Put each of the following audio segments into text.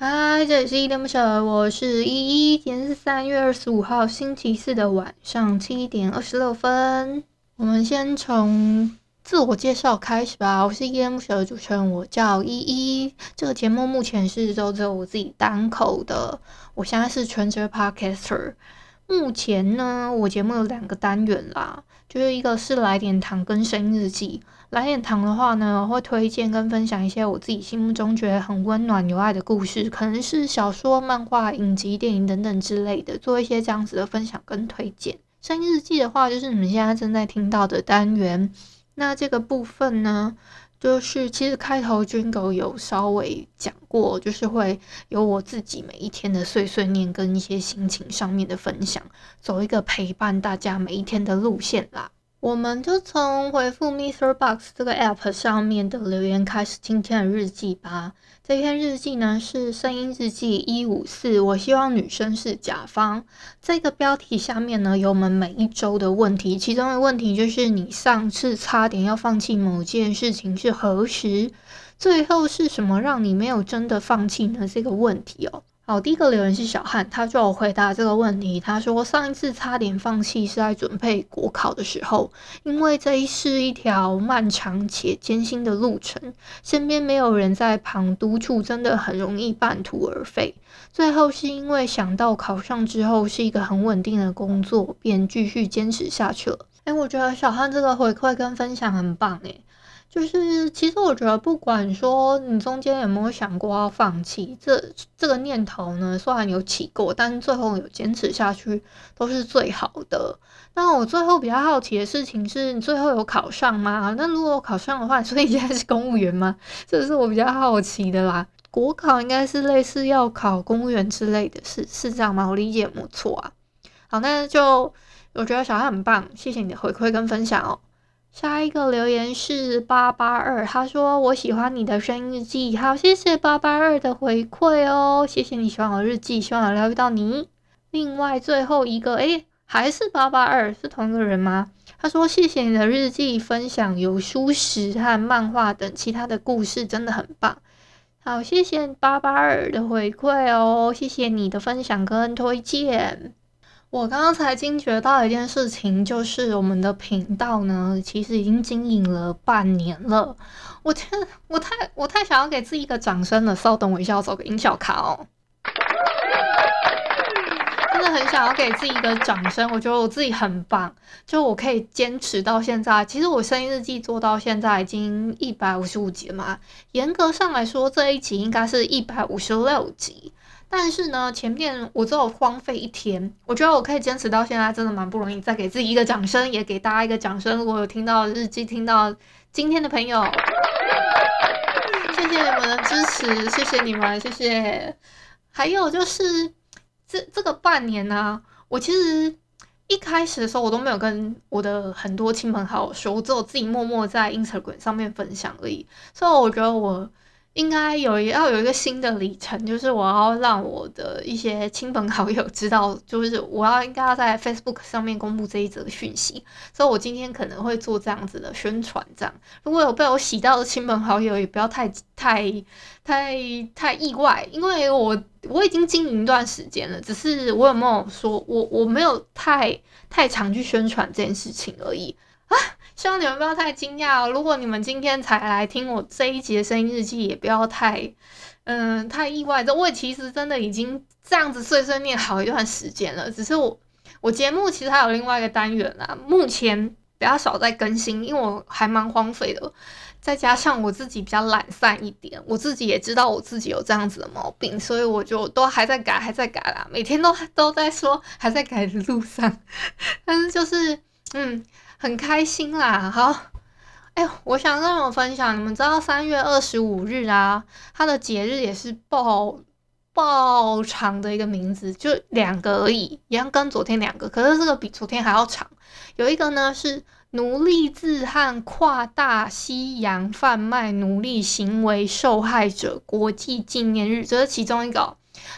嗨，这里是依依恋不舍，我是依依。今天是三月二十五号星期四的晚上七点二十六分。我们先从自我介绍开始吧。我是依依恋不舍的主持人，我叫依依。这个节目目前是都只有我自己单口的。我现在是全职 Podcaster。目前呢，我节目有两个单元啦，就是一个是来点糖跟声音日记。来点糖的话呢，我会推荐跟分享一些我自己心目中觉得很温暖有爱的故事，可能是小说、漫画、影集、电影等等之类的，做一些这样子的分享跟推荐。声音日记的话，就是你们现在正在听到的单元。那这个部分呢，就是其实开头军狗有稍微讲过，就是会有我自己每一天的碎碎念跟一些心情上面的分享，走一个陪伴大家每一天的路线啦。我们就从回复 Mr. Box 这个 App 上面的留言开始今天的日记吧。这篇日记呢是声音日记一五四，我希望女生是甲方。这个标题下面呢有我们每一周的问题，其中的问题就是你上次差点要放弃某件事情是何时？最后是什么让你没有真的放弃呢？这个问题哦。好，第一个留言是小汉，他就有回答这个问题。他说上一次差点放弃是在准备国考的时候，因为这是一条漫长且艰辛的路程，身边没有人在旁督促，真的很容易半途而废。最后是因为想到考上之后是一个很稳定的工作，便继续坚持下去了。哎，我觉得小汉这个回馈跟分享很棒，诶。就是，其实我觉得，不管说你中间有没有想过要放弃，这这个念头呢，虽然有起过，但是最后有坚持下去，都是最好的。那我最后比较好奇的事情是，你最后有考上吗？那如果考上的话，所以你现在是公务员吗？这是我比较好奇的啦。国考应该是类似要考公务员之类的是，是这样吗？我理解没错啊。好，那就我觉得小孩很棒，谢谢你的回馈跟分享哦。下一个留言是八八二，他说我喜欢你的声音日记，好，谢谢八八二的回馈哦，谢谢你喜欢我的日记，希望有疗愈到你。另外最后一个，诶，还是八八二，是同一个人吗？他说谢谢你的日记分享，有书史和漫画等其他的故事，真的很棒。好，谢谢八八二的回馈哦，谢谢你的分享跟推荐。我刚刚才惊觉到一件事情，就是我们的频道呢，其实已经经营了半年了。我天，我太我太想要给自己一个掌声了。稍等我一下，我找个音效卡哦。真的很想要给自己一个掌声，我觉得我自己很棒，就我可以坚持到现在。其实我声音日记做到现在已经一百五十五集了嘛，严格上来说，这一集应该是一百五十六集。但是呢，前面我只有荒废一天，我觉得我可以坚持到现在，真的蛮不容易。再给自己一个掌声，也给大家一个掌声。如果有听到日记，听到今天的朋友，谢谢你们的支持，谢谢你们，谢谢。还有就是这这个半年呢、我其实一开始的时候我都没有跟我的很多亲朋好友说，我只有自己默默在 Instagram 上面分享而已。所以我觉得我。应该有要有一个新的里程，就是我要让我的一些亲朋好友知道，就是我要应该要在 Facebook 上面公布这一则讯息，所以我今天可能会做这样子的宣传。这样，如果有被我洗到的亲朋好友，也不要太太太太意外，因为我我已经经营一段时间了，只是我有没有说我我没有太太常去宣传这件事情而已。希望你们不要太惊讶哦。如果你们今天才来听我这一集的声音日记，也不要太，嗯，太意外。这我其实真的已经这样子碎碎念好一段时间了。只是我，我节目其实还有另外一个单元啦，目前比较少在更新，因为我还蛮荒废的。再加上我自己比较懒散一点，我自己也知道我自己有这样子的毛病，所以我就都还在改，还在改啦。每天都都在说还在改的路上，但是就是，嗯。很开心啦，好，哎、我想跟你们分享，你们知道三月二十五日啊，它的节日也是爆爆长的一个名字，就两个而已，一样跟昨天两个，可是这个比昨天还要长。有一个呢是奴隶制和跨大西洋贩卖奴隶行为受害者国际纪念日，这是其中一个。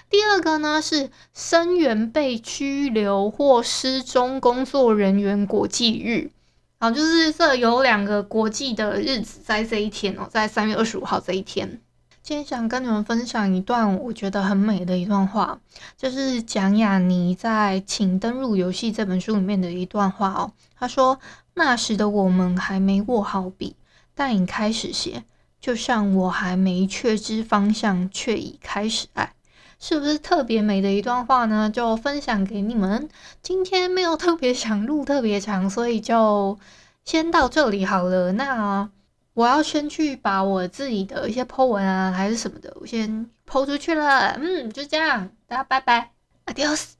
第二个呢是生源被拘留或失踪工作人员国际日。好，就是这有两个国际的日子在这一天哦，在三月二十五号这一天。今天想跟你们分享一段我觉得很美的一段话，就是蒋亚妮在《请登入游戏》这本书里面的一段话哦。他说：“那时的我们还没握好笔，但已开始写，就像我还没确知方向，却已开始爱。”是不是特别美的一段话呢？就分享给你们。今天没有特别想录特别长，所以就先到这里好了。那。我要先去把我自己的一些 po 文啊，还是什么的，我先 po 出去了。嗯，就这样，大家拜拜，adios。